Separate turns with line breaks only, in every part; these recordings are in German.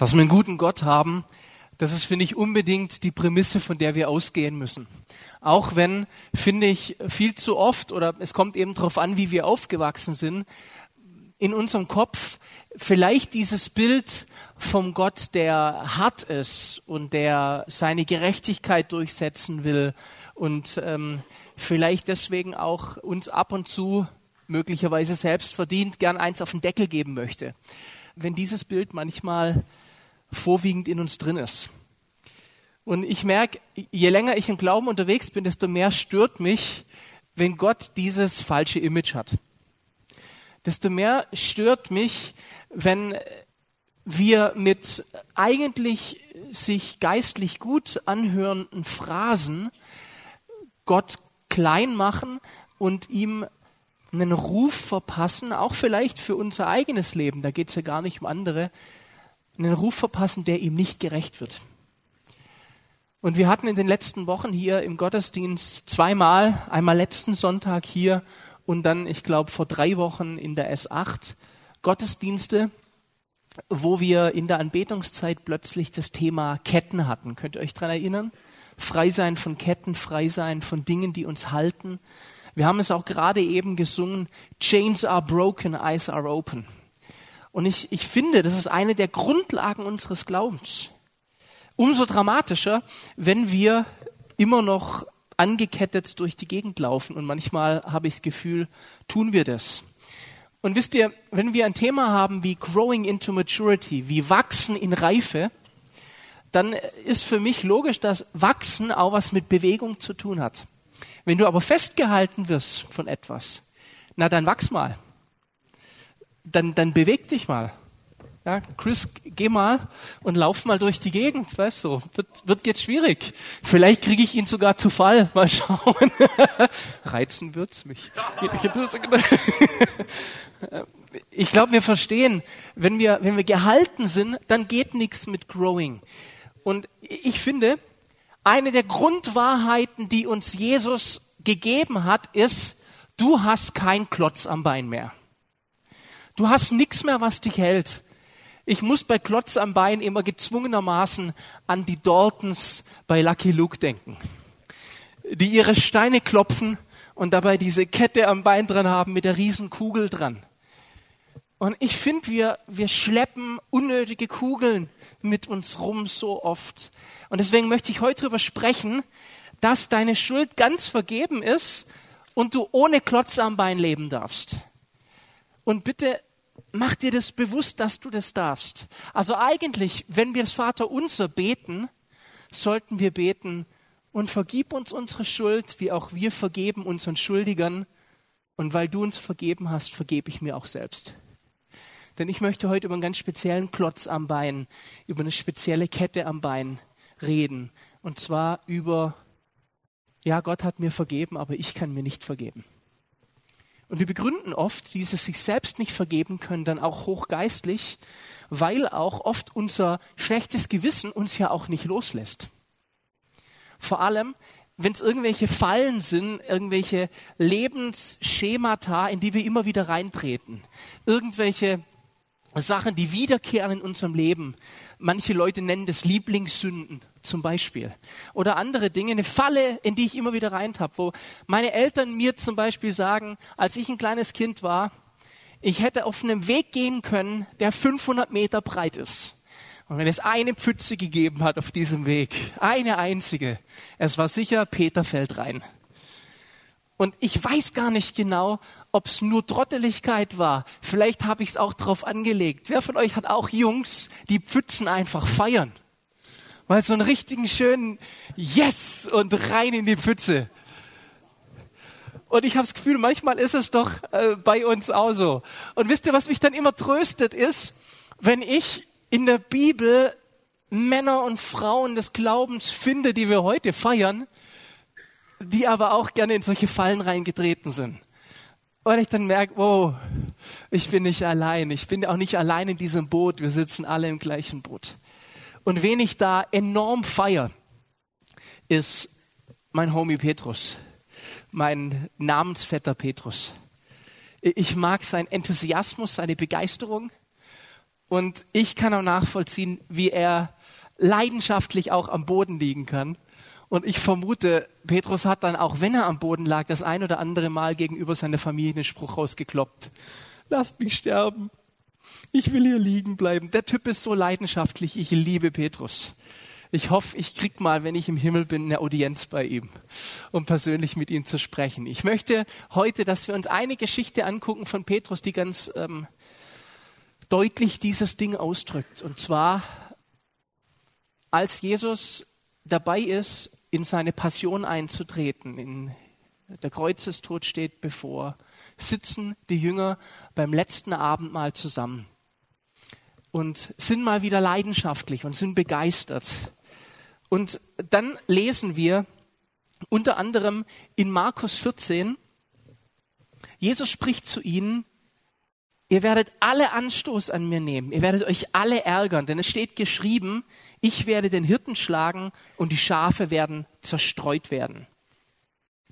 dass wir einen guten Gott haben, das ist, finde ich, unbedingt die Prämisse, von der wir ausgehen müssen. Auch wenn, finde ich, viel zu oft, oder es kommt eben darauf an, wie wir aufgewachsen sind, in unserem Kopf vielleicht dieses Bild vom Gott, der hart ist und der seine Gerechtigkeit durchsetzen will und ähm, vielleicht deswegen auch uns ab und zu möglicherweise selbst verdient gern eins auf den Deckel geben möchte. Wenn dieses Bild manchmal vorwiegend in uns drin ist. Und ich merke, je länger ich im Glauben unterwegs bin, desto mehr stört mich, wenn Gott dieses falsche Image hat. Desto mehr stört mich, wenn wir mit eigentlich sich geistlich gut anhörenden Phrasen Gott klein machen und ihm einen Ruf verpassen, auch vielleicht für unser eigenes Leben, da geht es ja gar nicht um andere, einen Ruf verpassen, der ihm nicht gerecht wird. Und wir hatten in den letzten Wochen hier im Gottesdienst zweimal, einmal letzten Sonntag hier und dann, ich glaube, vor drei Wochen in der S8 Gottesdienste, wo wir in der Anbetungszeit plötzlich das Thema Ketten hatten. Könnt ihr euch daran erinnern? Frei sein von Ketten, frei sein von Dingen, die uns halten. Wir haben es auch gerade eben gesungen, Chains are broken, eyes are open. Und ich, ich finde, das ist eine der Grundlagen unseres Glaubens. Umso dramatischer, wenn wir immer noch angekettet durch die Gegend laufen. Und manchmal habe ich das Gefühl, tun wir das. Und wisst ihr, wenn wir ein Thema haben wie Growing into Maturity, wie Wachsen in Reife, dann ist für mich logisch, dass Wachsen auch was mit Bewegung zu tun hat. Wenn du aber festgehalten wirst von etwas, na dann wachs mal dann, dann beweg dich mal. Ja, Chris, geh mal und lauf mal durch die Gegend, weißt du, wird, wird jetzt schwierig. Vielleicht kriege ich ihn sogar zu Fall, mal schauen. Reizen wird's mich. ich glaube, wir verstehen, wenn wir, wenn wir gehalten sind, dann geht nichts mit Growing. Und ich finde, eine der Grundwahrheiten, die uns Jesus gegeben hat, ist, du hast kein Klotz am Bein mehr. Du hast nichts mehr, was dich hält. Ich muss bei Klotz am Bein immer gezwungenermaßen an die Daltons bei Lucky Luke denken, die ihre Steine klopfen und dabei diese Kette am Bein dran haben mit der riesen Kugel dran. Und ich finde, wir, wir schleppen unnötige Kugeln mit uns rum so oft. Und deswegen möchte ich heute darüber sprechen, dass deine Schuld ganz vergeben ist und du ohne Klotz am Bein leben darfst. Und bitte mach dir das bewusst, dass du das darfst. Also eigentlich, wenn wir das Vater unser beten, sollten wir beten und vergib uns unsere Schuld, wie auch wir vergeben unseren Schuldigern. Und weil du uns vergeben hast, vergebe ich mir auch selbst. Denn ich möchte heute über einen ganz speziellen Klotz am Bein, über eine spezielle Kette am Bein reden. Und zwar über, ja, Gott hat mir vergeben, aber ich kann mir nicht vergeben. Und wir begründen oft dieses sich selbst nicht vergeben können dann auch hochgeistlich, weil auch oft unser schlechtes Gewissen uns ja auch nicht loslässt. Vor allem, wenn es irgendwelche Fallen sind, irgendwelche Lebensschemata, in die wir immer wieder reintreten, irgendwelche Sachen, die wiederkehren in unserem Leben. Manche Leute nennen das Lieblingssünden zum Beispiel. Oder andere Dinge, eine Falle, in die ich immer wieder reintapp, wo meine Eltern mir zum Beispiel sagen, als ich ein kleines Kind war, ich hätte auf einem Weg gehen können, der 500 Meter breit ist. Und wenn es eine Pfütze gegeben hat auf diesem Weg, eine einzige, es war sicher, Peter fällt rein. Und ich weiß gar nicht genau, ob es nur Trotteligkeit war. Vielleicht habe ich es auch drauf angelegt. Wer von euch hat auch Jungs, die Pfützen einfach feiern? Mal so einen richtigen schönen Yes und rein in die Pfütze. Und ich habe das Gefühl, manchmal ist es doch äh, bei uns auch so. Und wisst ihr, was mich dann immer tröstet, ist, wenn ich in der Bibel Männer und Frauen des Glaubens finde, die wir heute feiern, die aber auch gerne in solche Fallen reingetreten sind. Und ich dann merke, wow, ich bin nicht allein. Ich bin auch nicht allein in diesem Boot. Wir sitzen alle im gleichen Boot. Und wen ich da enorm feier, ist mein Homie Petrus, mein Namensvetter Petrus. Ich mag seinen Enthusiasmus, seine Begeisterung. Und ich kann auch nachvollziehen, wie er leidenschaftlich auch am Boden liegen kann. Und ich vermute, Petrus hat dann, auch wenn er am Boden lag, das ein oder andere Mal gegenüber seiner Familie einen Spruch rausgekloppt. Lasst mich sterben. Ich will hier liegen bleiben. Der Typ ist so leidenschaftlich. Ich liebe Petrus. Ich hoffe, ich krieg mal, wenn ich im Himmel bin, eine Audienz bei ihm, um persönlich mit ihm zu sprechen. Ich möchte heute, dass wir uns eine Geschichte angucken von Petrus, die ganz ähm, deutlich dieses Ding ausdrückt. Und zwar, als Jesus dabei ist, in seine Passion einzutreten, in der Kreuzestod steht bevor, sitzen die Jünger beim letzten Abendmahl zusammen und sind mal wieder leidenschaftlich und sind begeistert. Und dann lesen wir unter anderem in Markus 14, Jesus spricht zu ihnen, ihr werdet alle Anstoß an mir nehmen, ihr werdet euch alle ärgern, denn es steht geschrieben, ich werde den Hirten schlagen und die Schafe werden zerstreut werden.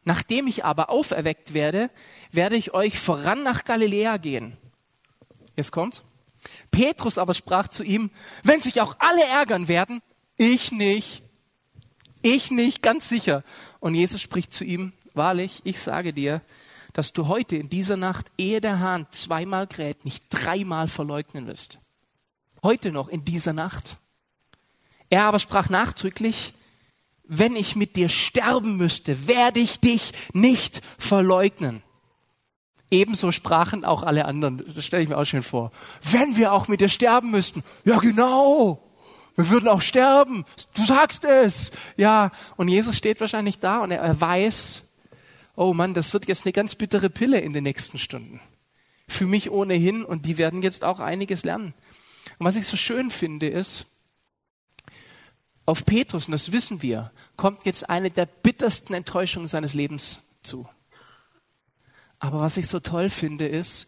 Nachdem ich aber auferweckt werde, werde ich euch voran nach Galiläa gehen. Jetzt kommt's. Petrus aber sprach zu ihm, wenn sich auch alle ärgern werden, ich nicht. Ich nicht, ganz sicher. Und Jesus spricht zu ihm, wahrlich, ich sage dir, dass du heute in dieser Nacht, ehe der Hahn zweimal kräht, nicht dreimal verleugnen wirst. Heute noch in dieser Nacht. Er aber sprach nachdrücklich, wenn ich mit dir sterben müsste, werde ich dich nicht verleugnen. Ebenso sprachen auch alle anderen. Das stelle ich mir auch schön vor. Wenn wir auch mit dir sterben müssten. Ja, genau. Wir würden auch sterben. Du sagst es. Ja. Und Jesus steht wahrscheinlich da und er weiß, oh Mann, das wird jetzt eine ganz bittere Pille in den nächsten Stunden. Für mich ohnehin und die werden jetzt auch einiges lernen. Und was ich so schön finde ist, auf Petrus, und das wissen wir, kommt jetzt eine der bittersten Enttäuschungen seines Lebens zu. Aber was ich so toll finde, ist,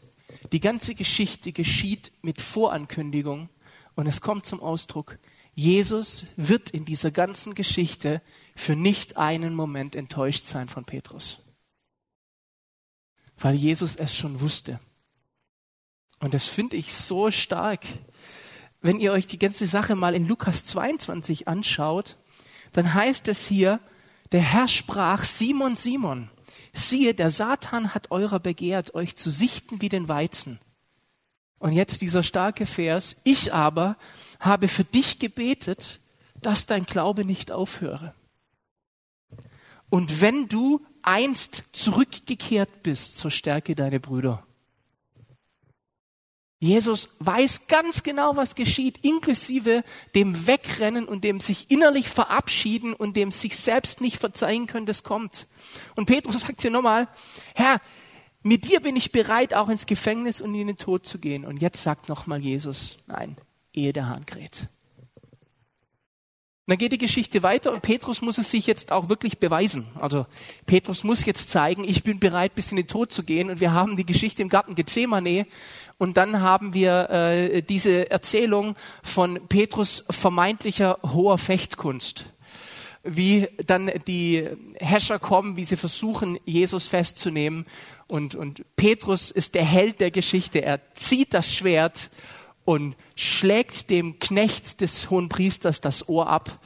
die ganze Geschichte geschieht mit Vorankündigung und es kommt zum Ausdruck, Jesus wird in dieser ganzen Geschichte für nicht einen Moment enttäuscht sein von Petrus. Weil Jesus es schon wusste. Und das finde ich so stark. Wenn ihr euch die ganze Sache mal in Lukas 22 anschaut, dann heißt es hier, der Herr sprach, Simon, Simon, siehe, der Satan hat eurer begehrt, euch zu sichten wie den Weizen. Und jetzt dieser starke Vers, ich aber habe für dich gebetet, dass dein Glaube nicht aufhöre. Und wenn du einst zurückgekehrt bist, so stärke deine Brüder. Jesus weiß ganz genau, was geschieht, inklusive dem Wegrennen und dem sich innerlich verabschieden und dem sich selbst nicht verzeihen können, das kommt. Und Petrus sagt hier nochmal, Herr, mit dir bin ich bereit, auch ins Gefängnis und in den Tod zu gehen. Und jetzt sagt nochmal Jesus, nein, ehe der Hahn kräht. Dann geht die Geschichte weiter und Petrus muss es sich jetzt auch wirklich beweisen. Also Petrus muss jetzt zeigen, ich bin bereit, bis in den Tod zu gehen. Und wir haben die Geschichte im Garten Gethsemane und dann haben wir äh, diese Erzählung von Petrus vermeintlicher hoher Fechtkunst. Wie dann die Herrscher kommen, wie sie versuchen, Jesus festzunehmen. Und, und Petrus ist der Held der Geschichte. Er zieht das Schwert und schlägt dem Knecht des hohen Priesters das Ohr ab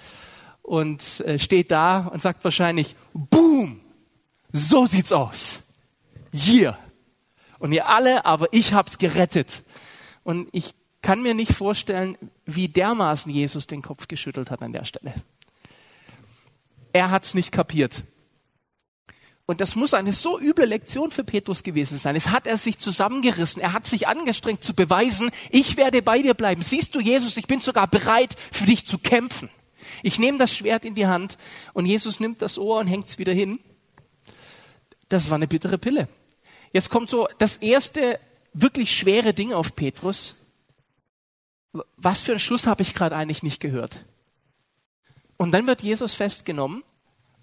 und äh, steht da und sagt wahrscheinlich, Boom! So sieht's aus. Hier und ihr alle, aber ich hab's gerettet. Und ich kann mir nicht vorstellen, wie dermaßen Jesus den Kopf geschüttelt hat an der Stelle. Er hat's nicht kapiert. Und das muss eine so üble Lektion für Petrus gewesen sein. Es hat er sich zusammengerissen. Er hat sich angestrengt zu beweisen, ich werde bei dir bleiben. Siehst du, Jesus, ich bin sogar bereit, für dich zu kämpfen. Ich nehme das Schwert in die Hand und Jesus nimmt das Ohr und hängt es wieder hin. Das war eine bittere Pille. Jetzt kommt so das erste wirklich schwere Ding auf Petrus. Was für einen Schuss habe ich gerade eigentlich nicht gehört? Und dann wird Jesus festgenommen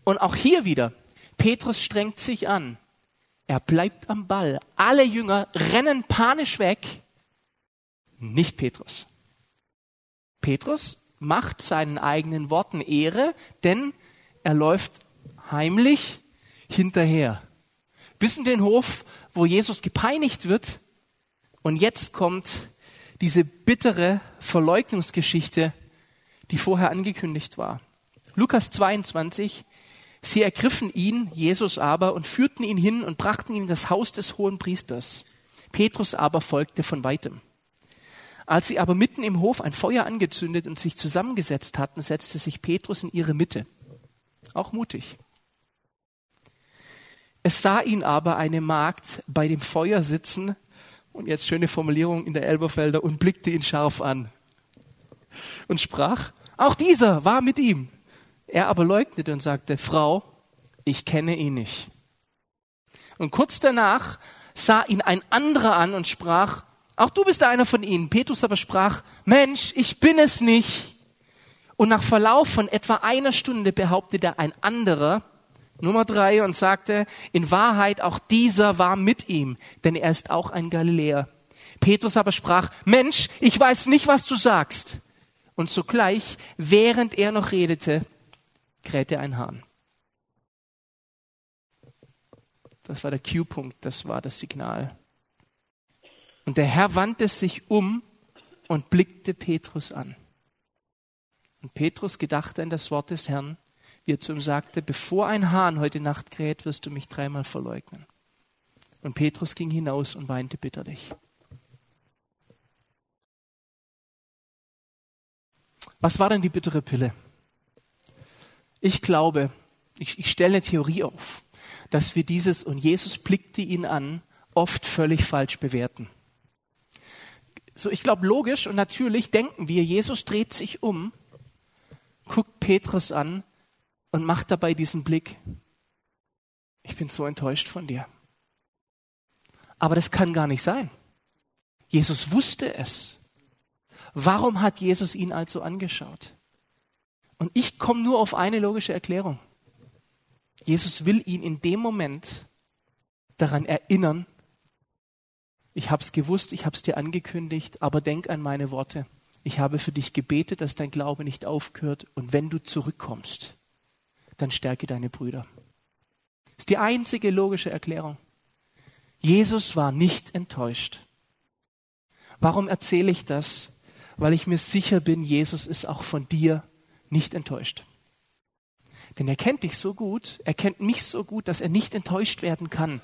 und auch hier wieder, Petrus strengt sich an. Er bleibt am Ball. Alle Jünger rennen panisch weg. Nicht Petrus. Petrus macht seinen eigenen Worten Ehre, denn er läuft heimlich hinterher. Bis in den Hof wo Jesus gepeinigt wird. Und jetzt kommt diese bittere Verleugnungsgeschichte, die vorher angekündigt war. Lukas 22, sie ergriffen ihn, Jesus aber, und führten ihn hin und brachten ihn in das Haus des hohen Priesters. Petrus aber folgte von weitem. Als sie aber mitten im Hof ein Feuer angezündet und sich zusammengesetzt hatten, setzte sich Petrus in ihre Mitte. Auch mutig. Es sah ihn aber eine Magd bei dem Feuer sitzen, und jetzt schöne Formulierung in der Elberfelder, und blickte ihn scharf an und sprach, auch dieser war mit ihm. Er aber leugnete und sagte, Frau, ich kenne ihn nicht. Und kurz danach sah ihn ein anderer an und sprach, auch du bist einer von ihnen. Petrus aber sprach, Mensch, ich bin es nicht. Und nach Verlauf von etwa einer Stunde behauptete ein anderer, Nummer drei, und sagte, in Wahrheit auch dieser war mit ihm, denn er ist auch ein Galiläer. Petrus aber sprach, Mensch, ich weiß nicht, was du sagst. Und sogleich, während er noch redete, krähte ein Hahn. Das war der Q-Punkt, das war das Signal. Und der Herr wandte sich um und blickte Petrus an. Und Petrus gedachte an das Wort des Herrn, wie er zu ihm sagte, bevor ein Hahn heute Nacht kräht, wirst du mich dreimal verleugnen. Und Petrus ging hinaus und weinte bitterlich. Was war denn die bittere Pille? Ich glaube, ich, ich stelle eine Theorie auf, dass wir dieses und Jesus blickte ihn an oft völlig falsch bewerten. So, ich glaube, logisch und natürlich denken wir, Jesus dreht sich um, guckt Petrus an und macht dabei diesen Blick. Ich bin so enttäuscht von dir. Aber das kann gar nicht sein. Jesus wusste es. Warum hat Jesus ihn also angeschaut? Und ich komme nur auf eine logische Erklärung. Jesus will ihn in dem Moment daran erinnern, ich habe es gewusst, ich habe es dir angekündigt, aber denk an meine Worte. Ich habe für dich gebetet, dass dein Glaube nicht aufhört und wenn du zurückkommst, dann stärke deine Brüder. Das ist die einzige logische Erklärung. Jesus war nicht enttäuscht. Warum erzähle ich das? Weil ich mir sicher bin, Jesus ist auch von dir nicht enttäuscht. Denn er kennt dich so gut, er kennt mich so gut, dass er nicht enttäuscht werden kann.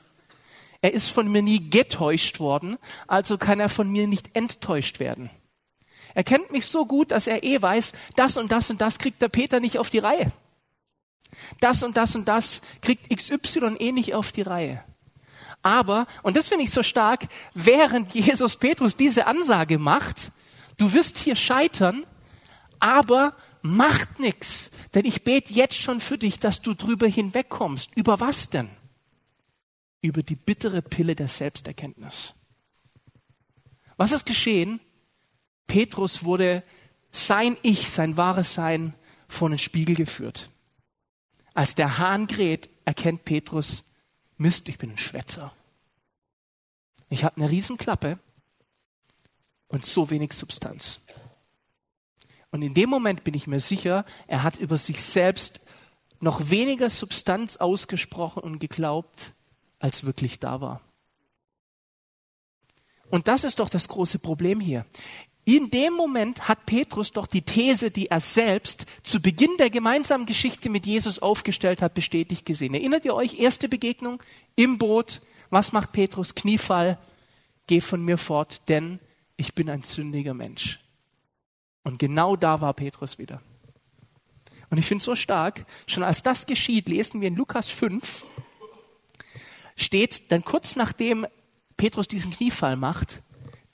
Er ist von mir nie getäuscht worden, also kann er von mir nicht enttäuscht werden. Er kennt mich so gut, dass er eh weiß, das und das und das kriegt der Peter nicht auf die Reihe. Das und das und das kriegt XY eh nicht auf die Reihe. Aber, und das finde ich so stark, während Jesus Petrus diese Ansage macht, du wirst hier scheitern, aber macht nichts, denn ich bete jetzt schon für dich, dass du drüber hinwegkommst. Über was denn? Über die bittere Pille der Selbsterkenntnis. Was ist geschehen? Petrus wurde sein Ich, sein wahres Sein vor den Spiegel geführt. Als der Hahn kräht, erkennt Petrus, Mist, ich bin ein Schwätzer. Ich habe eine Riesenklappe und so wenig Substanz. Und in dem Moment bin ich mir sicher, er hat über sich selbst noch weniger Substanz ausgesprochen und geglaubt, als wirklich da war. Und das ist doch das große Problem hier. In dem Moment hat Petrus doch die These, die er selbst zu Beginn der gemeinsamen Geschichte mit Jesus aufgestellt hat, bestätigt gesehen. Erinnert ihr euch? Erste Begegnung im Boot. Was macht Petrus? Kniefall. Geh von mir fort, denn ich bin ein sündiger Mensch. Und genau da war Petrus wieder. Und ich finde es so stark, schon als das geschieht, lesen wir in Lukas 5, steht dann kurz nachdem Petrus diesen Kniefall macht,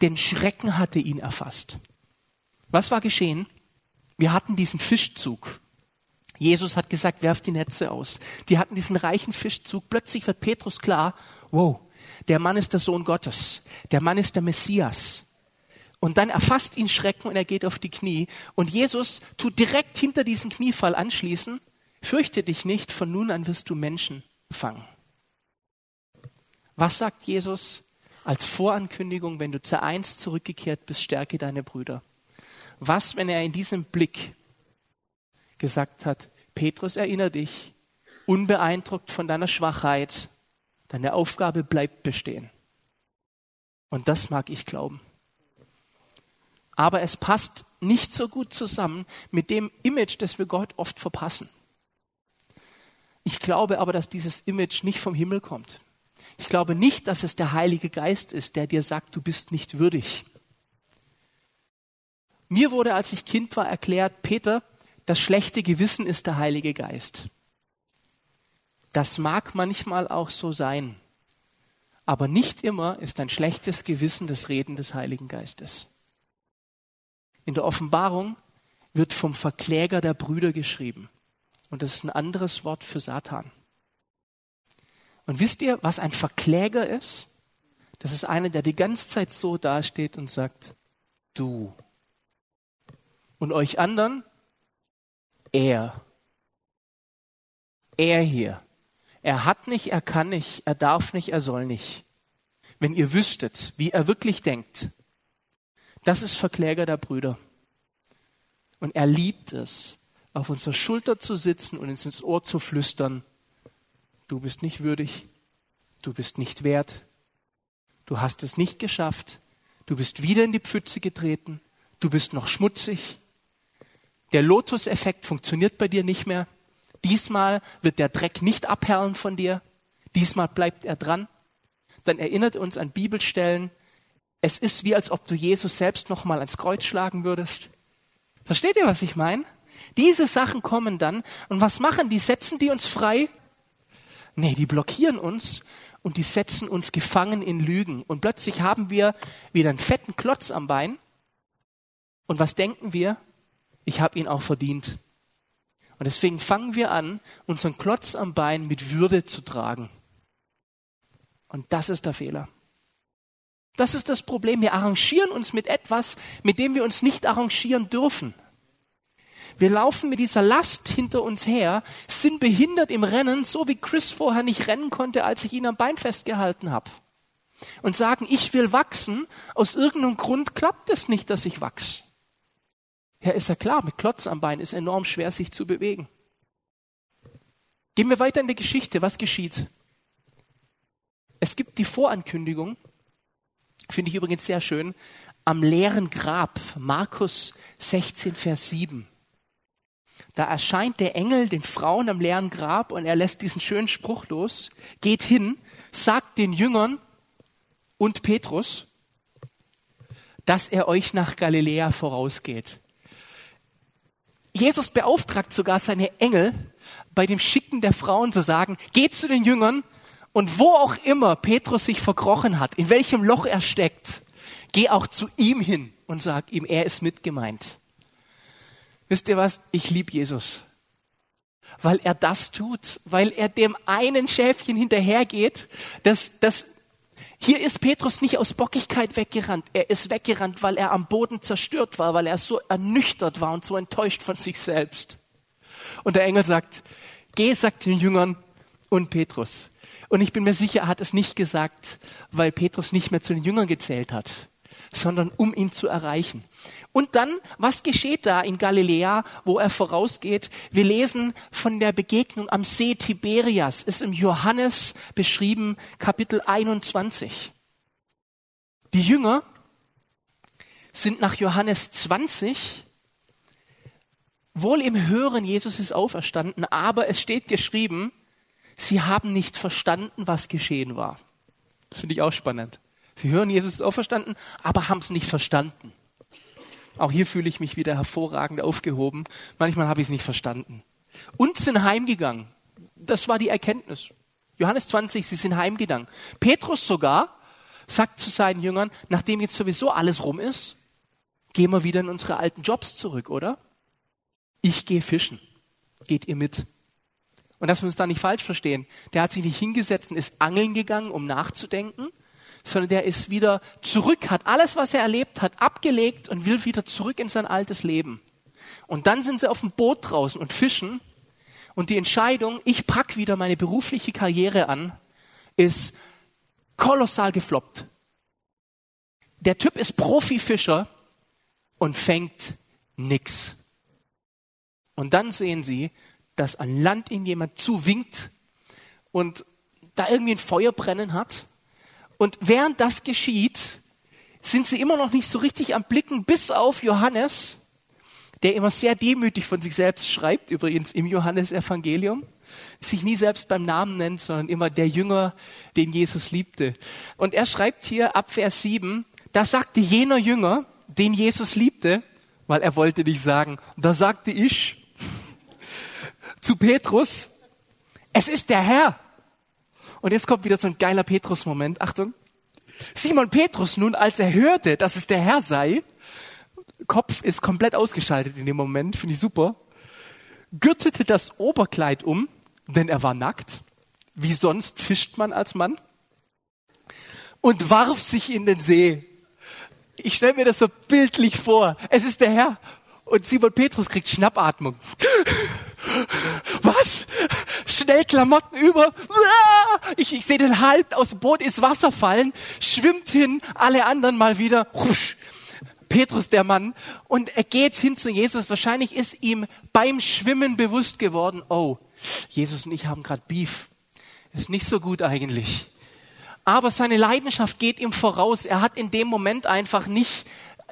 den Schrecken hatte ihn erfasst. Was war geschehen? Wir hatten diesen Fischzug. Jesus hat gesagt, werft die Netze aus. Die hatten diesen reichen Fischzug. Plötzlich wird Petrus klar, wow, der Mann ist der Sohn Gottes. Der Mann ist der Messias. Und dann erfasst ihn Schrecken und er geht auf die Knie. Und Jesus tut direkt hinter diesen Kniefall anschließen, fürchte dich nicht, von nun an wirst du Menschen fangen. Was sagt Jesus als Vorankündigung, wenn du zur Eins zurückgekehrt bist, stärke deine Brüder? Was, wenn er in diesem Blick gesagt hat, Petrus, erinnere dich, unbeeindruckt von deiner Schwachheit, deine Aufgabe bleibt bestehen. Und das mag ich glauben. Aber es passt nicht so gut zusammen mit dem Image, das wir Gott oft verpassen. Ich glaube aber, dass dieses Image nicht vom Himmel kommt. Ich glaube nicht, dass es der Heilige Geist ist, der dir sagt, du bist nicht würdig. Mir wurde, als ich Kind war, erklärt, Peter, das schlechte Gewissen ist der Heilige Geist. Das mag manchmal auch so sein, aber nicht immer ist ein schlechtes Gewissen das Reden des Heiligen Geistes. In der Offenbarung wird vom Verkläger der Brüder geschrieben. Und das ist ein anderes Wort für Satan. Und wisst ihr, was ein Verkläger ist? Das ist einer, der die ganze Zeit so dasteht und sagt, du. Und euch anderen, er. Er hier. Er hat nicht, er kann nicht, er darf nicht, er soll nicht. Wenn ihr wüsstet, wie er wirklich denkt, das ist Verkläger der Brüder. Und er liebt es, auf unserer Schulter zu sitzen und uns ins Ohr zu flüstern, du bist nicht würdig, du bist nicht wert, du hast es nicht geschafft, du bist wieder in die Pfütze getreten, du bist noch schmutzig. Der Lotus-Effekt funktioniert bei dir nicht mehr. Diesmal wird der Dreck nicht abperlen von dir. Diesmal bleibt er dran. Dann erinnert uns an Bibelstellen, es ist wie, als ob du Jesus selbst nochmal ans Kreuz schlagen würdest. Versteht ihr, was ich meine? Diese Sachen kommen dann und was machen die? Setzen die uns frei? Nee, die blockieren uns und die setzen uns gefangen in Lügen. Und plötzlich haben wir wieder einen fetten Klotz am Bein. Und was denken wir? Ich habe ihn auch verdient. Und deswegen fangen wir an, unseren Klotz am Bein mit Würde zu tragen. Und das ist der Fehler. Das ist das Problem. Wir arrangieren uns mit etwas, mit dem wir uns nicht arrangieren dürfen. Wir laufen mit dieser Last hinter uns her, sind behindert im Rennen, so wie Chris vorher nicht rennen konnte, als ich ihn am Bein festgehalten habe. Und sagen, ich will wachsen, aus irgendeinem Grund klappt es nicht, dass ich wachse. Ja, ist ja klar, mit Klotz am Bein ist enorm schwer, sich zu bewegen. Gehen wir weiter in die Geschichte. Was geschieht? Es gibt die Vorankündigung, Finde ich übrigens sehr schön. Am leeren Grab, Markus 16, Vers 7. Da erscheint der Engel den Frauen am leeren Grab und er lässt diesen schönen Spruch los, geht hin, sagt den Jüngern und Petrus, dass er euch nach Galiläa vorausgeht. Jesus beauftragt sogar seine Engel, bei dem Schicken der Frauen zu sagen, geht zu den Jüngern und wo auch immer Petrus sich verkrochen hat, in welchem Loch er steckt, geh auch zu ihm hin und sag ihm, er ist mitgemeint. Wisst ihr was? Ich liebe Jesus. Weil er das tut, weil er dem einen Schäfchen hinterhergeht, das, das, hier ist Petrus nicht aus Bockigkeit weggerannt. Er ist weggerannt, weil er am Boden zerstört war, weil er so ernüchtert war und so enttäuscht von sich selbst. Und der Engel sagt, geh, sagt den Jüngern und Petrus, und ich bin mir sicher, er hat es nicht gesagt, weil Petrus nicht mehr zu den Jüngern gezählt hat, sondern um ihn zu erreichen. Und dann, was geschieht da in Galiläa, wo er vorausgeht? Wir lesen von der Begegnung am See Tiberias, ist im Johannes beschrieben, Kapitel 21. Die Jünger sind nach Johannes 20 wohl im Hören, Jesus ist auferstanden, aber es steht geschrieben, sie haben nicht verstanden, was geschehen war. Das finde ich auch spannend. Sie hören, Jesus ist auferstanden, aber haben es nicht verstanden. Auch hier fühle ich mich wieder hervorragend aufgehoben. Manchmal habe ich es nicht verstanden. Und sind heimgegangen. Das war die Erkenntnis. Johannes 20, sie sind heimgegangen. Petrus sogar sagt zu seinen Jüngern, nachdem jetzt sowieso alles rum ist, gehen wir wieder in unsere alten Jobs zurück, oder? Ich gehe fischen. Geht ihr mit? Und dass wir uns da nicht falsch verstehen. Der hat sich nicht hingesetzt und ist angeln gegangen, um nachzudenken, sondern der ist wieder zurück, hat alles, was er erlebt hat, abgelegt und will wieder zurück in sein altes Leben. Und dann sind sie auf dem Boot draußen und fischen. Und die Entscheidung, ich pack wieder meine berufliche Karriere an, ist kolossal gefloppt. Der Typ ist Profifischer und fängt nix. Und dann sehen sie, dass an Land ihnen jemand zuwinkt und da irgendwie ein Feuer brennen hat. Und während das geschieht, sind sie immer noch nicht so richtig am Blicken, bis auf Johannes, der immer sehr demütig von sich selbst schreibt, übrigens im Johannesevangelium, sich nie selbst beim Namen nennt, sondern immer der Jünger, den Jesus liebte. Und er schreibt hier ab Vers 7, da sagte jener Jünger, den Jesus liebte, weil er wollte nicht sagen, da sagte ich zu Petrus, es ist der Herr. Und jetzt kommt wieder so ein geiler Petrus-Moment. Achtung. Simon Petrus nun, als er hörte, dass es der Herr sei, Kopf ist komplett ausgeschaltet in dem Moment, finde ich super, gürtete das Oberkleid um, denn er war nackt. Wie sonst fischt man als Mann? Und warf sich in den See. Ich stelle mir das so bildlich vor. Es ist der Herr. Und Simon Petrus kriegt Schnappatmung. Was? Schnell Klamotten über. Ich, ich sehe den halb aus dem Boot ins Wasser fallen, schwimmt hin, alle anderen mal wieder. Petrus der Mann und er geht hin zu Jesus. Wahrscheinlich ist ihm beim Schwimmen bewusst geworden, oh, Jesus und ich haben gerade Beef. Ist nicht so gut eigentlich. Aber seine Leidenschaft geht ihm voraus. Er hat in dem Moment einfach nicht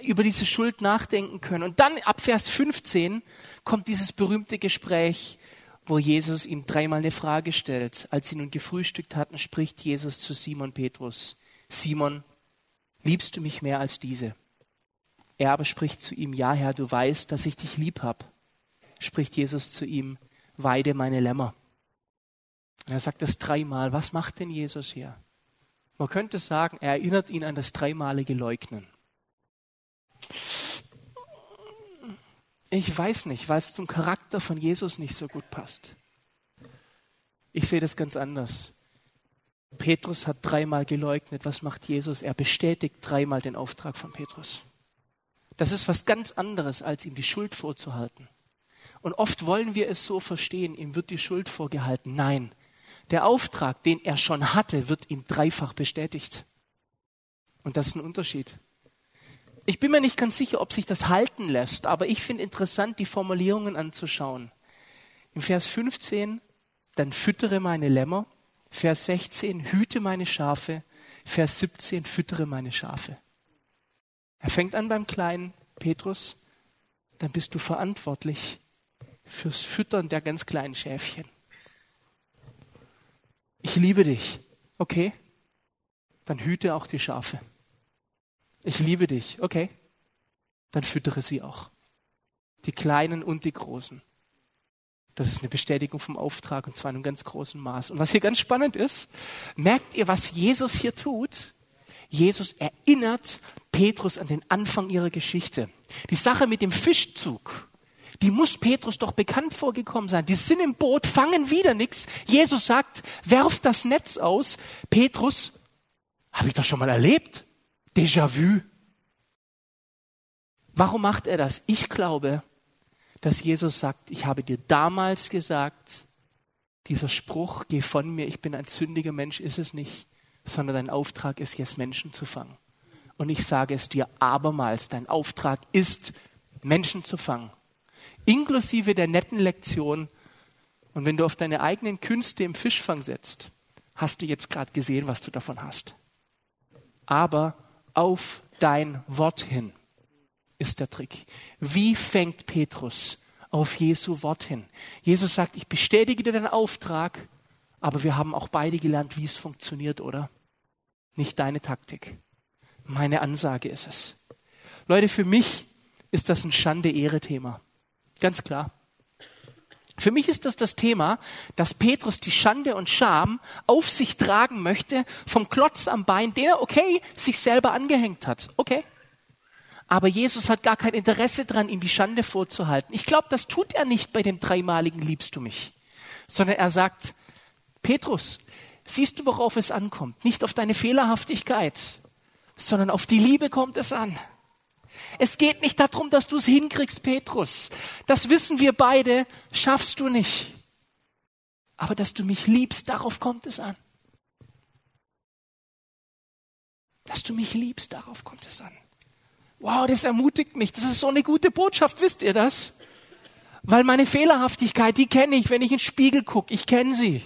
über diese Schuld nachdenken können. Und dann ab Vers 15 kommt dieses berühmte Gespräch, wo Jesus ihm dreimal eine Frage stellt. Als sie nun gefrühstückt hatten, spricht Jesus zu Simon Petrus. Simon, liebst du mich mehr als diese? Er aber spricht zu ihm, ja Herr, du weißt, dass ich dich lieb hab. Spricht Jesus zu ihm, weide meine Lämmer. Und er sagt das dreimal. Was macht denn Jesus hier? Man könnte sagen, er erinnert ihn an das dreimalige Leugnen. Ich weiß nicht, weil es zum Charakter von Jesus nicht so gut passt. Ich sehe das ganz anders. Petrus hat dreimal geleugnet. Was macht Jesus? Er bestätigt dreimal den Auftrag von Petrus. Das ist was ganz anderes, als ihm die Schuld vorzuhalten. Und oft wollen wir es so verstehen, ihm wird die Schuld vorgehalten. Nein, der Auftrag, den er schon hatte, wird ihm dreifach bestätigt. Und das ist ein Unterschied. Ich bin mir nicht ganz sicher, ob sich das halten lässt, aber ich finde interessant, die Formulierungen anzuschauen. Im Vers 15, dann füttere meine Lämmer. Vers 16, hüte meine Schafe. Vers 17, füttere meine Schafe. Er fängt an beim kleinen Petrus, dann bist du verantwortlich fürs Füttern der ganz kleinen Schäfchen. Ich liebe dich. Okay? Dann hüte auch die Schafe. Ich liebe dich. Okay? Dann füttere sie auch. Die Kleinen und die Großen. Das ist eine Bestätigung vom Auftrag und zwar in einem ganz großen Maß. Und was hier ganz spannend ist, merkt ihr, was Jesus hier tut? Jesus erinnert Petrus an den Anfang ihrer Geschichte. Die Sache mit dem Fischzug, die muss Petrus doch bekannt vorgekommen sein. Die sind im Boot, fangen wieder nichts. Jesus sagt, werf das Netz aus. Petrus, habe ich doch schon mal erlebt. Déjà-vu. Warum macht er das? Ich glaube, dass Jesus sagt, ich habe dir damals gesagt, dieser Spruch, geh von mir, ich bin ein sündiger Mensch, ist es nicht, sondern dein Auftrag ist jetzt Menschen zu fangen. Und ich sage es dir abermals, dein Auftrag ist, Menschen zu fangen. Inklusive der netten Lektion. Und wenn du auf deine eigenen Künste im Fischfang setzt, hast du jetzt gerade gesehen, was du davon hast. Aber auf dein Wort hin ist der Trick. Wie fängt Petrus auf Jesu Wort hin? Jesus sagt, ich bestätige dir deinen Auftrag, aber wir haben auch beide gelernt, wie es funktioniert, oder? Nicht deine Taktik. Meine Ansage ist es. Leute, für mich ist das ein Schande-Ehre-Thema. Ganz klar. Für mich ist das das Thema, dass Petrus die Schande und Scham auf sich tragen möchte vom Klotz am Bein, den er, okay, sich selber angehängt hat. Okay. Aber Jesus hat gar kein Interesse daran, ihm die Schande vorzuhalten. Ich glaube, das tut er nicht bei dem dreimaligen Liebst du mich, sondern er sagt, Petrus, siehst du, worauf es ankommt? Nicht auf deine Fehlerhaftigkeit, sondern auf die Liebe kommt es an. Es geht nicht darum, dass du es hinkriegst, Petrus. Das wissen wir beide, schaffst du nicht. Aber dass du mich liebst, darauf kommt es an. Dass du mich liebst, darauf kommt es an. Wow, das ermutigt mich. Das ist so eine gute Botschaft, wisst ihr das? Weil meine Fehlerhaftigkeit, die kenne ich, wenn ich in den Spiegel gucke. Ich kenne sie.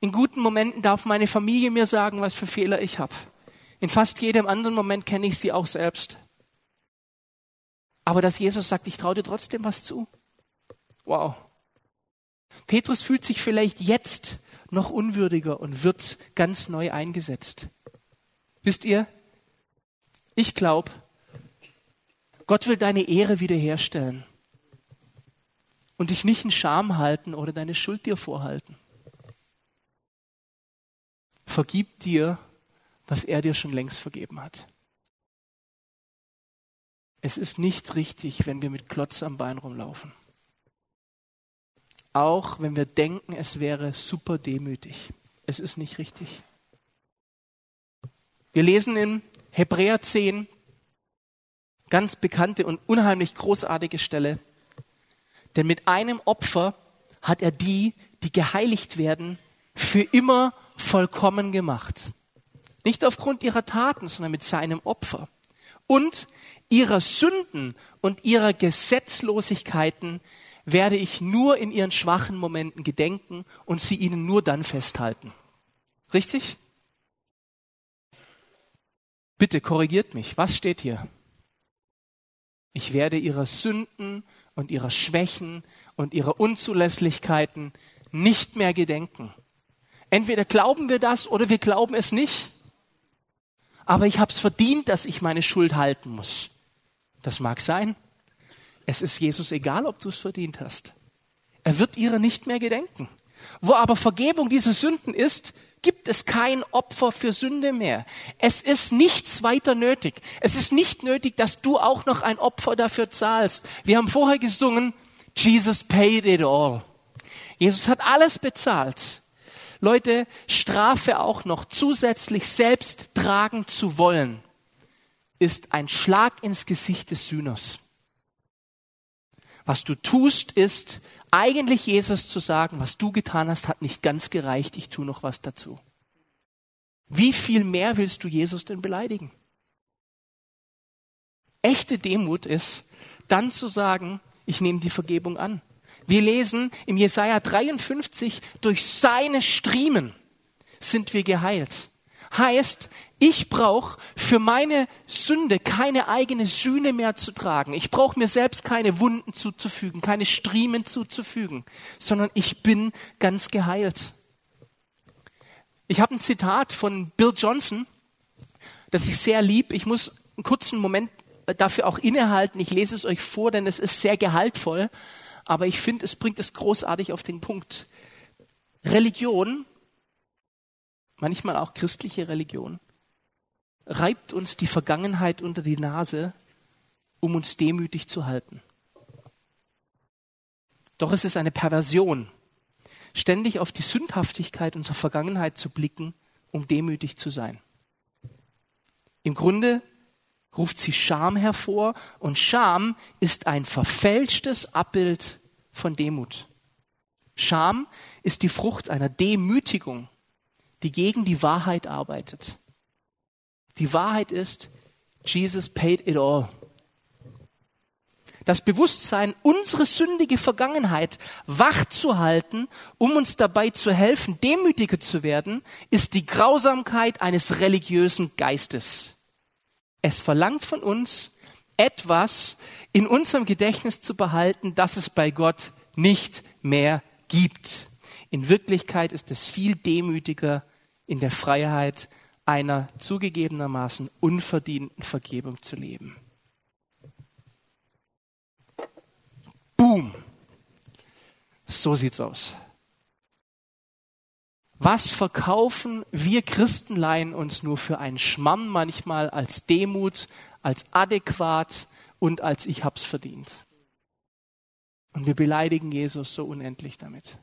In guten Momenten darf meine Familie mir sagen, was für Fehler ich habe. In fast jedem anderen Moment kenne ich sie auch selbst. Aber dass Jesus sagt, ich traue dir trotzdem was zu. Wow. Petrus fühlt sich vielleicht jetzt noch unwürdiger und wird ganz neu eingesetzt. Wisst ihr, ich glaube, Gott will deine Ehre wiederherstellen und dich nicht in Scham halten oder deine Schuld dir vorhalten. Vergib dir, was er dir schon längst vergeben hat. Es ist nicht richtig, wenn wir mit Klotz am Bein rumlaufen. Auch wenn wir denken, es wäre super demütig. Es ist nicht richtig. Wir lesen in Hebräer 10, ganz bekannte und unheimlich großartige Stelle. Denn mit einem Opfer hat er die, die geheiligt werden, für immer vollkommen gemacht. Nicht aufgrund ihrer Taten, sondern mit seinem Opfer. Und ihrer Sünden und ihrer Gesetzlosigkeiten werde ich nur in ihren schwachen Momenten gedenken und sie ihnen nur dann festhalten. Richtig? Bitte korrigiert mich. Was steht hier? Ich werde ihrer Sünden und ihrer Schwächen und ihrer Unzulässlichkeiten nicht mehr gedenken. Entweder glauben wir das oder wir glauben es nicht. Aber ich habe es verdient, dass ich meine Schuld halten muss. Das mag sein. Es ist Jesus egal, ob du es verdient hast. Er wird ihrer nicht mehr gedenken. Wo aber Vergebung dieser Sünden ist, gibt es kein Opfer für Sünde mehr. Es ist nichts weiter nötig. Es ist nicht nötig, dass du auch noch ein Opfer dafür zahlst. Wir haben vorher gesungen, Jesus paid it all. Jesus hat alles bezahlt. Leute, Strafe auch noch zusätzlich selbst tragen zu wollen, ist ein Schlag ins Gesicht des Sühners. Was du tust, ist eigentlich Jesus zu sagen, was du getan hast, hat nicht ganz gereicht, ich tue noch was dazu. Wie viel mehr willst du Jesus denn beleidigen? Echte Demut ist, dann zu sagen, ich nehme die Vergebung an. Wir lesen im Jesaja 53, durch seine Striemen sind wir geheilt. Heißt, ich brauche für meine Sünde keine eigene Sühne mehr zu tragen. Ich brauche mir selbst keine Wunden zuzufügen, keine Striemen zuzufügen, sondern ich bin ganz geheilt. Ich habe ein Zitat von Bill Johnson, das ich sehr lieb. Ich muss einen kurzen Moment dafür auch innehalten. Ich lese es euch vor, denn es ist sehr gehaltvoll. Aber ich finde, es bringt es großartig auf den Punkt. Religion manchmal auch christliche Religion, reibt uns die Vergangenheit unter die Nase, um uns demütig zu halten. Doch es ist eine Perversion, ständig auf die Sündhaftigkeit unserer Vergangenheit zu blicken, um demütig zu sein. Im Grunde ruft sie Scham hervor und Scham ist ein verfälschtes Abbild von Demut. Scham ist die Frucht einer Demütigung die gegen die Wahrheit arbeitet. Die Wahrheit ist, Jesus paid it all. Das Bewusstsein, unsere sündige Vergangenheit wach zu halten, um uns dabei zu helfen, demütiger zu werden, ist die Grausamkeit eines religiösen Geistes. Es verlangt von uns, etwas in unserem Gedächtnis zu behalten, das es bei Gott nicht mehr gibt. In Wirklichkeit ist es viel demütiger, in der Freiheit einer zugegebenermaßen unverdienten Vergebung zu leben. Boom. So sieht's aus. Was verkaufen wir Christenlein uns nur für einen Schmamm manchmal als Demut, als adäquat und als ich hab's verdient? Und wir beleidigen Jesus so unendlich damit.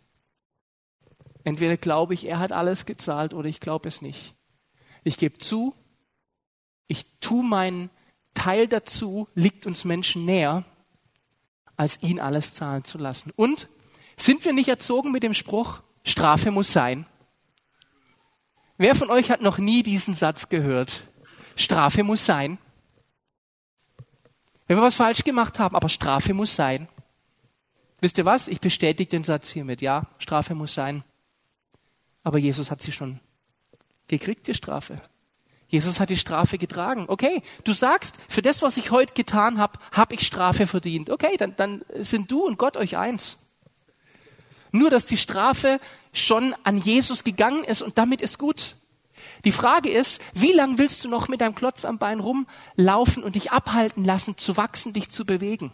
Entweder glaube ich, er hat alles gezahlt oder ich glaube es nicht. Ich gebe zu, ich tue meinen Teil dazu, liegt uns Menschen näher, als ihn alles zahlen zu lassen. Und sind wir nicht erzogen mit dem Spruch, Strafe muss sein? Wer von euch hat noch nie diesen Satz gehört? Strafe muss sein. Wenn wir was falsch gemacht haben, aber Strafe muss sein. Wisst ihr was? Ich bestätige den Satz hiermit. Ja, Strafe muss sein. Aber Jesus hat sie schon gekriegt, die Strafe. Jesus hat die Strafe getragen. Okay, du sagst, für das, was ich heute getan habe, habe ich Strafe verdient. Okay, dann, dann sind du und Gott euch eins. Nur, dass die Strafe schon an Jesus gegangen ist und damit ist gut. Die Frage ist, wie lange willst du noch mit deinem Klotz am Bein rumlaufen und dich abhalten lassen, zu wachsen, dich zu bewegen?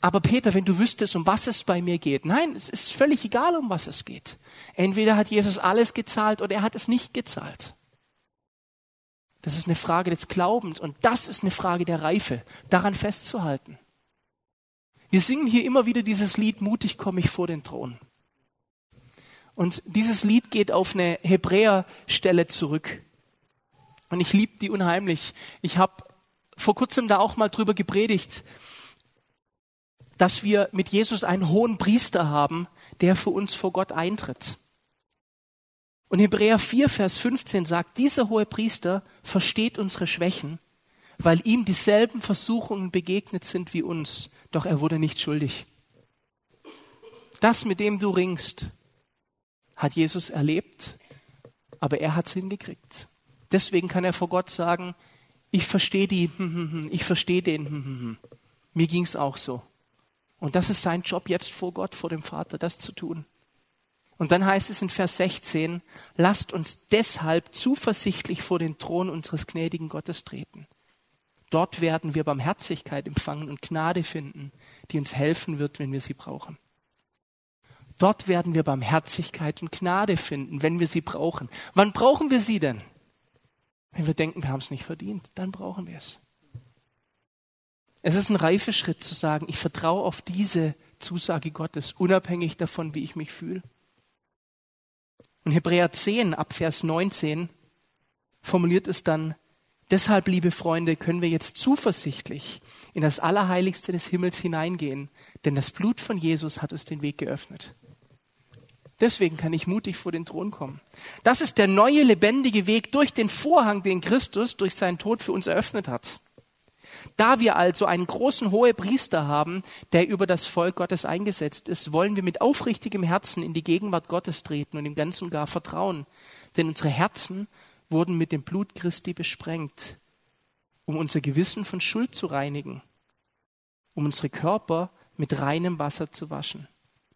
Aber Peter, wenn du wüsstest, um was es bei mir geht. Nein, es ist völlig egal, um was es geht. Entweder hat Jesus alles gezahlt oder er hat es nicht gezahlt. Das ist eine Frage des Glaubens und das ist eine Frage der Reife, daran festzuhalten. Wir singen hier immer wieder dieses Lied, mutig komme ich vor den Thron. Und dieses Lied geht auf eine Hebräerstelle zurück. Und ich liebe die unheimlich. Ich habe vor kurzem da auch mal drüber gepredigt, dass wir mit Jesus einen hohen Priester haben, der für uns vor Gott eintritt. Und Hebräer 4, Vers 15 sagt, dieser hohe Priester versteht unsere Schwächen, weil ihm dieselben Versuchungen begegnet sind wie uns, doch er wurde nicht schuldig. Das, mit dem du ringst, hat Jesus erlebt, aber er hat es hingekriegt. Deswegen kann er vor Gott sagen, ich verstehe die, ich verstehe den, mir ging es auch so. Und das ist sein Job jetzt vor Gott, vor dem Vater, das zu tun. Und dann heißt es in Vers 16, lasst uns deshalb zuversichtlich vor den Thron unseres gnädigen Gottes treten. Dort werden wir Barmherzigkeit empfangen und Gnade finden, die uns helfen wird, wenn wir sie brauchen. Dort werden wir Barmherzigkeit und Gnade finden, wenn wir sie brauchen. Wann brauchen wir sie denn? Wenn wir denken, wir haben es nicht verdient, dann brauchen wir es. Es ist ein Reifeschritt zu sagen, ich vertraue auf diese Zusage Gottes, unabhängig davon, wie ich mich fühle. Und Hebräer 10 ab Vers 19 formuliert es dann, deshalb, liebe Freunde, können wir jetzt zuversichtlich in das Allerheiligste des Himmels hineingehen, denn das Blut von Jesus hat uns den Weg geöffnet. Deswegen kann ich mutig vor den Thron kommen. Das ist der neue lebendige Weg durch den Vorhang, den Christus durch seinen Tod für uns eröffnet hat. Da wir also einen großen hohen Priester haben, der über das Volk Gottes eingesetzt ist, wollen wir mit aufrichtigem Herzen in die Gegenwart Gottes treten und ihm ganz und gar vertrauen. Denn unsere Herzen wurden mit dem Blut Christi besprengt, um unser Gewissen von Schuld zu reinigen, um unsere Körper mit reinem Wasser zu waschen.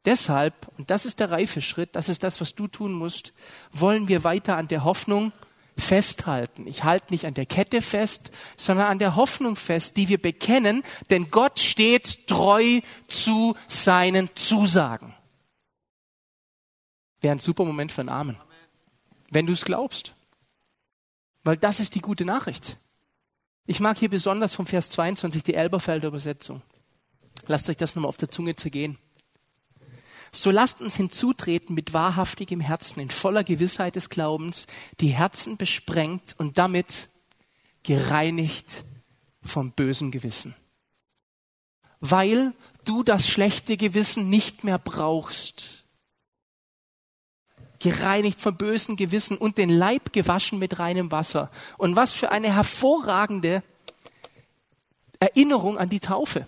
Deshalb, und das ist der reife Schritt, das ist das, was du tun musst, wollen wir weiter an der Hoffnung festhalten. Ich halte nicht an der Kette fest, sondern an der Hoffnung fest, die wir bekennen, denn Gott steht treu zu seinen Zusagen. Wäre ein super Moment für einen Amen. Wenn du es glaubst. Weil das ist die gute Nachricht. Ich mag hier besonders vom Vers 22 die Elberfelder Übersetzung. Lasst euch das nochmal auf der Zunge zergehen. So lasst uns hinzutreten mit wahrhaftigem Herzen, in voller Gewissheit des Glaubens, die Herzen besprengt und damit gereinigt vom bösen Gewissen. Weil du das schlechte Gewissen nicht mehr brauchst. Gereinigt vom bösen Gewissen und den Leib gewaschen mit reinem Wasser. Und was für eine hervorragende Erinnerung an die Taufe.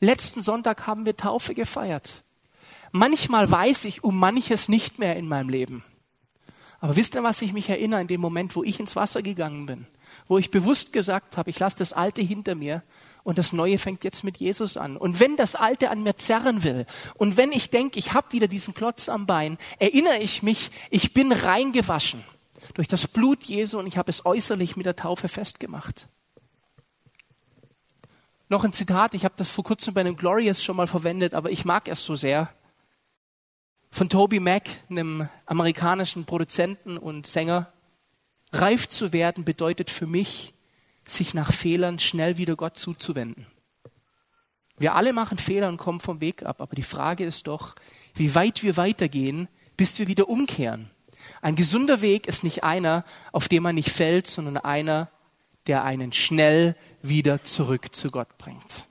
Letzten Sonntag haben wir Taufe gefeiert. Manchmal weiß ich um manches nicht mehr in meinem Leben. Aber wisst ihr, was ich mich erinnere in dem Moment, wo ich ins Wasser gegangen bin? Wo ich bewusst gesagt habe, ich lasse das Alte hinter mir und das Neue fängt jetzt mit Jesus an. Und wenn das Alte an mir zerren will und wenn ich denke, ich habe wieder diesen Klotz am Bein, erinnere ich mich, ich bin reingewaschen durch das Blut Jesu und ich habe es äußerlich mit der Taufe festgemacht. Noch ein Zitat, ich habe das vor kurzem bei einem Glorious schon mal verwendet, aber ich mag es so sehr von Toby Mac, einem amerikanischen Produzenten und Sänger. Reif zu werden bedeutet für mich, sich nach Fehlern schnell wieder Gott zuzuwenden. Wir alle machen Fehler und kommen vom Weg ab, aber die Frage ist doch, wie weit wir weitergehen, bis wir wieder umkehren. Ein gesunder Weg ist nicht einer, auf dem man nicht fällt, sondern einer, der einen schnell wieder zurück zu Gott bringt.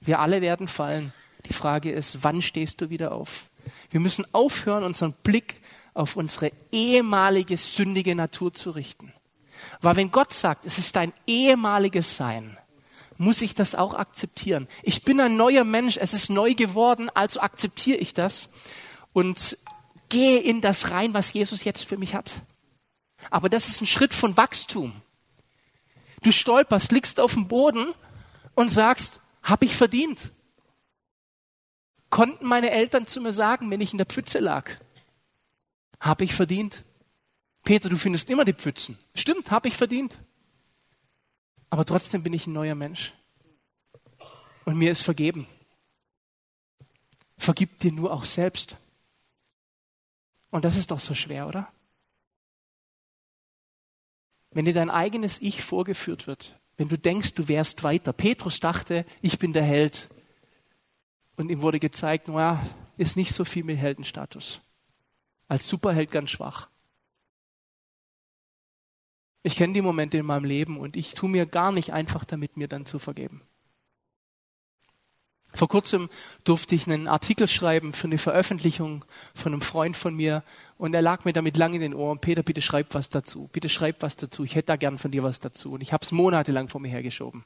Wir alle werden fallen. Die Frage ist, wann stehst du wieder auf? Wir müssen aufhören, unseren Blick auf unsere ehemalige sündige Natur zu richten. Weil wenn Gott sagt, es ist dein ehemaliges Sein, muss ich das auch akzeptieren. Ich bin ein neuer Mensch, es ist neu geworden, also akzeptiere ich das und gehe in das rein, was Jesus jetzt für mich hat. Aber das ist ein Schritt von Wachstum. Du stolperst, liegst auf dem Boden und sagst, hab ich verdient? Konnten meine Eltern zu mir sagen, wenn ich in der Pfütze lag? Hab ich verdient? Peter, du findest immer die Pfützen. Stimmt, hab ich verdient. Aber trotzdem bin ich ein neuer Mensch. Und mir ist vergeben. Vergib dir nur auch selbst. Und das ist doch so schwer, oder? Wenn dir dein eigenes Ich vorgeführt wird, wenn du denkst, du wärst weiter. Petrus dachte, ich bin der Held. Und ihm wurde gezeigt, naja, ist nicht so viel mit Heldenstatus. Als Superheld ganz schwach. Ich kenne die Momente in meinem Leben und ich tue mir gar nicht einfach damit, mir dann zu vergeben. Vor kurzem durfte ich einen Artikel schreiben für eine Veröffentlichung von einem Freund von mir und er lag mir damit lang in den Ohren. Peter, bitte schreib was dazu. Bitte schreib was dazu. Ich hätte da gern von dir was dazu. Und ich habe es monatelang vor mir hergeschoben.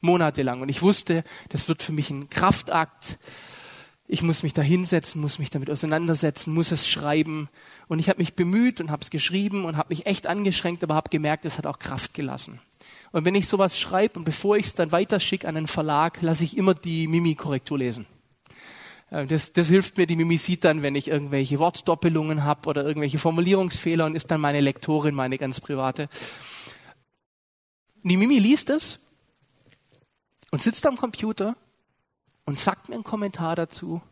Monatelang. Und ich wusste, das wird für mich ein Kraftakt. Ich muss mich da hinsetzen, muss mich damit auseinandersetzen, muss es schreiben. Und ich habe mich bemüht und habe es geschrieben und habe mich echt angeschränkt, aber habe gemerkt, es hat auch Kraft gelassen. Und wenn ich sowas schreibe und bevor ich es dann weiterschicke an einen Verlag, lasse ich immer die Mimi-Korrektur lesen. Äh, das, das hilft mir, die Mimi sieht dann, wenn ich irgendwelche Wortdoppelungen habe oder irgendwelche Formulierungsfehler und ist dann meine Lektorin, meine ganz private. Die Mimi liest es und sitzt am Computer und sagt mir einen Kommentar dazu.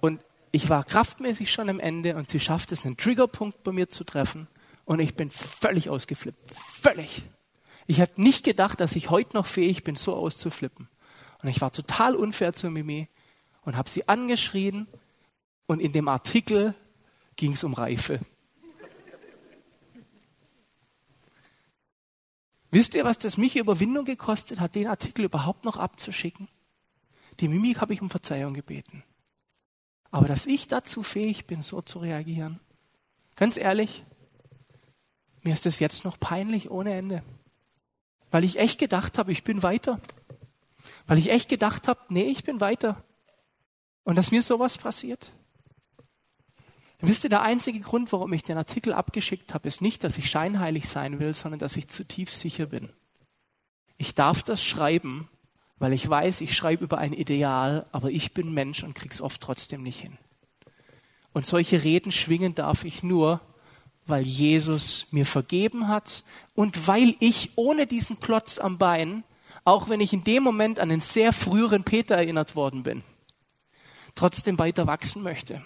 Und ich war kraftmäßig schon am Ende und sie schafft es, einen Triggerpunkt bei mir zu treffen. Und ich bin völlig ausgeflippt. Völlig. Ich habe nicht gedacht, dass ich heute noch fähig bin, so auszuflippen. Und ich war total unfair zu Mimi und habe sie angeschrien. Und in dem Artikel ging es um Reife. Wisst ihr, was das mich Überwindung gekostet hat, den Artikel überhaupt noch abzuschicken? Die Mimik habe ich um Verzeihung gebeten. Aber dass ich dazu fähig bin, so zu reagieren, ganz ehrlich, mir ist das jetzt noch peinlich ohne Ende weil ich echt gedacht habe, ich bin weiter. Weil ich echt gedacht habe, nee, ich bin weiter. Und dass mir sowas passiert. Wisst ihr, der einzige Grund, warum ich den Artikel abgeschickt habe, ist nicht, dass ich scheinheilig sein will, sondern dass ich zutiefst sicher bin. Ich darf das schreiben, weil ich weiß, ich schreibe über ein Ideal, aber ich bin Mensch und krieg's oft trotzdem nicht hin. Und solche Reden schwingen darf ich nur, weil Jesus mir vergeben hat und weil ich ohne diesen Klotz am Bein, auch wenn ich in dem Moment an den sehr früheren Peter erinnert worden bin, trotzdem weiter wachsen möchte.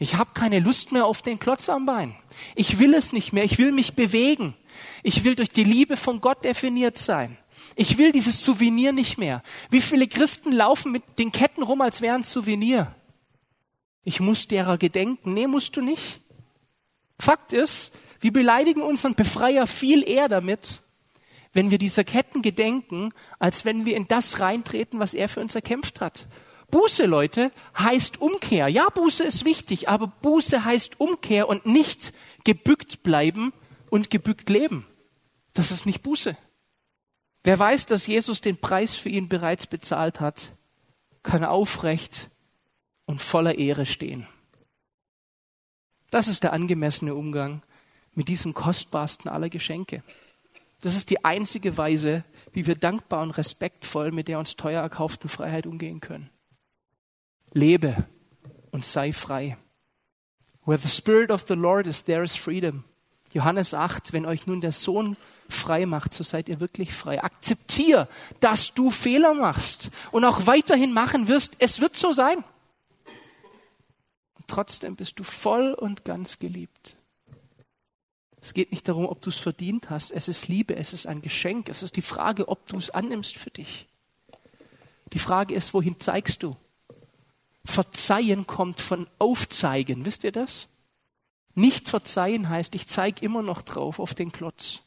Ich habe keine Lust mehr auf den Klotz am Bein. Ich will es nicht mehr. Ich will mich bewegen. Ich will durch die Liebe von Gott definiert sein. Ich will dieses Souvenir nicht mehr. Wie viele Christen laufen mit den Ketten rum, als wären Souvenir? Ich muss derer gedenken. Nee, musst du nicht. Fakt ist, wir beleidigen unseren Befreier viel eher damit, wenn wir dieser Ketten gedenken, als wenn wir in das reintreten, was er für uns erkämpft hat. Buße, Leute, heißt Umkehr. Ja, Buße ist wichtig, aber Buße heißt Umkehr und nicht gebückt bleiben und gebückt leben. Das ist nicht Buße. Wer weiß, dass Jesus den Preis für ihn bereits bezahlt hat, kann aufrecht und voller Ehre stehen. Das ist der angemessene Umgang mit diesem kostbarsten aller Geschenke. Das ist die einzige Weise, wie wir dankbar und respektvoll mit der uns teuer erkauften Freiheit umgehen können. Lebe und sei frei. Where the Spirit of the Lord is, there is freedom. Johannes 8, wenn euch nun der Sohn frei macht, so seid ihr wirklich frei. Akzeptier, dass du Fehler machst und auch weiterhin machen wirst. Es wird so sein trotzdem bist du voll und ganz geliebt. Es geht nicht darum, ob du es verdient hast. Es ist Liebe, es ist ein Geschenk. Es ist die Frage, ob du es annimmst für dich. Die Frage ist, wohin zeigst du? Verzeihen kommt von Aufzeigen. Wisst ihr das? Nicht verzeihen heißt, ich zeige immer noch drauf auf den Klotz.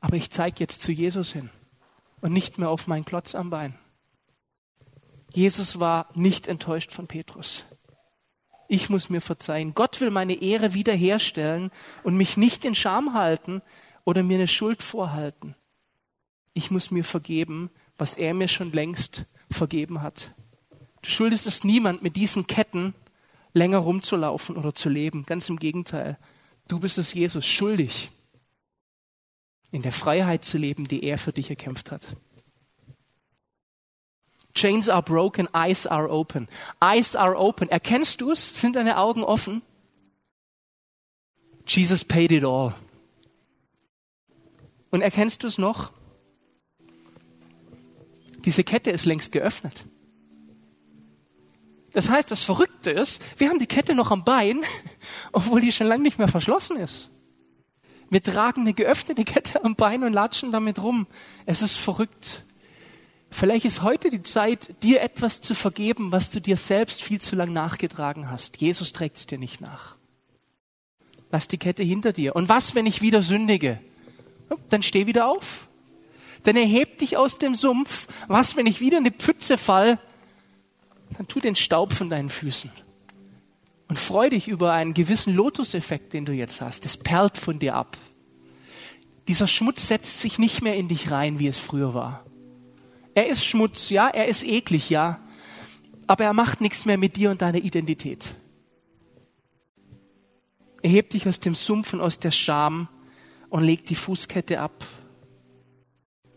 Aber ich zeige jetzt zu Jesus hin und nicht mehr auf meinen Klotz am Bein. Jesus war nicht enttäuscht von Petrus ich muss mir verzeihen. Gott will meine Ehre wiederherstellen und mich nicht in Scham halten oder mir eine Schuld vorhalten. Ich muss mir vergeben, was er mir schon längst vergeben hat. Du schuldest es niemand mit diesen Ketten länger rumzulaufen oder zu leben. Ganz im Gegenteil. Du bist es Jesus schuldig, in der Freiheit zu leben, die er für dich erkämpft hat. Chains are broken, eyes are open. Eyes are open. Erkennst du es? Sind deine Augen offen? Jesus paid it all. Und erkennst du es noch? Diese Kette ist längst geöffnet. Das heißt, das Verrückte ist, wir haben die Kette noch am Bein, obwohl die schon lange nicht mehr verschlossen ist. Wir tragen eine geöffnete Kette am Bein und latschen damit rum. Es ist verrückt. Vielleicht ist heute die Zeit, dir etwas zu vergeben, was du dir selbst viel zu lang nachgetragen hast. Jesus trägt es dir nicht nach. Lass die Kette hinter dir. Und was, wenn ich wieder sündige? Dann steh wieder auf. Dann erheb dich aus dem Sumpf. Was, wenn ich wieder in die Pfütze fall? Dann tu den Staub von deinen Füßen. Und freu dich über einen gewissen Lotuseffekt, den du jetzt hast. Es perlt von dir ab. Dieser Schmutz setzt sich nicht mehr in dich rein, wie es früher war. Er ist Schmutz, ja, er ist eklig, ja, aber er macht nichts mehr mit dir und deiner Identität. Er hebt dich aus dem Sumpf und aus der Scham und legt die Fußkette ab.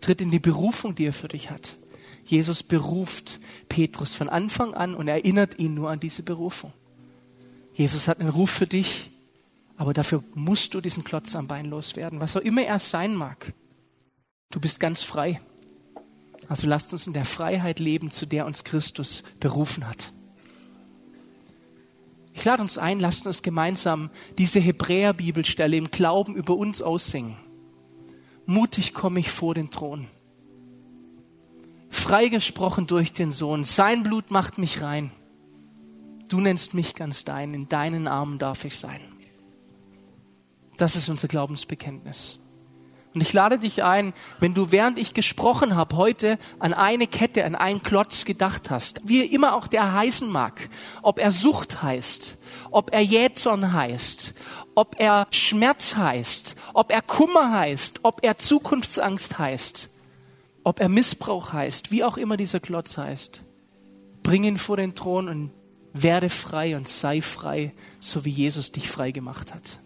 Tritt in die Berufung, die er für dich hat. Jesus beruft Petrus von Anfang an und erinnert ihn nur an diese Berufung. Jesus hat einen Ruf für dich, aber dafür musst du diesen Klotz am Bein loswerden, was auch immer er sein mag. Du bist ganz frei. Also lasst uns in der Freiheit leben, zu der uns Christus berufen hat. Ich lade uns ein, lasst uns gemeinsam diese Hebräer-Bibelstelle im Glauben über uns aussingen. Mutig komme ich vor den Thron. Freigesprochen durch den Sohn. Sein Blut macht mich rein. Du nennst mich ganz dein. In deinen Armen darf ich sein. Das ist unser Glaubensbekenntnis. Und ich lade dich ein, wenn du während ich gesprochen habe heute an eine Kette, an einen Klotz gedacht hast, wie immer auch der heißen mag, ob er Sucht heißt, ob er Jähzorn heißt, ob er Schmerz heißt, ob er Kummer heißt, ob er Zukunftsangst heißt, ob er Missbrauch heißt, wie auch immer dieser Klotz heißt, bring ihn vor den Thron und werde frei und sei frei, so wie Jesus dich frei gemacht hat.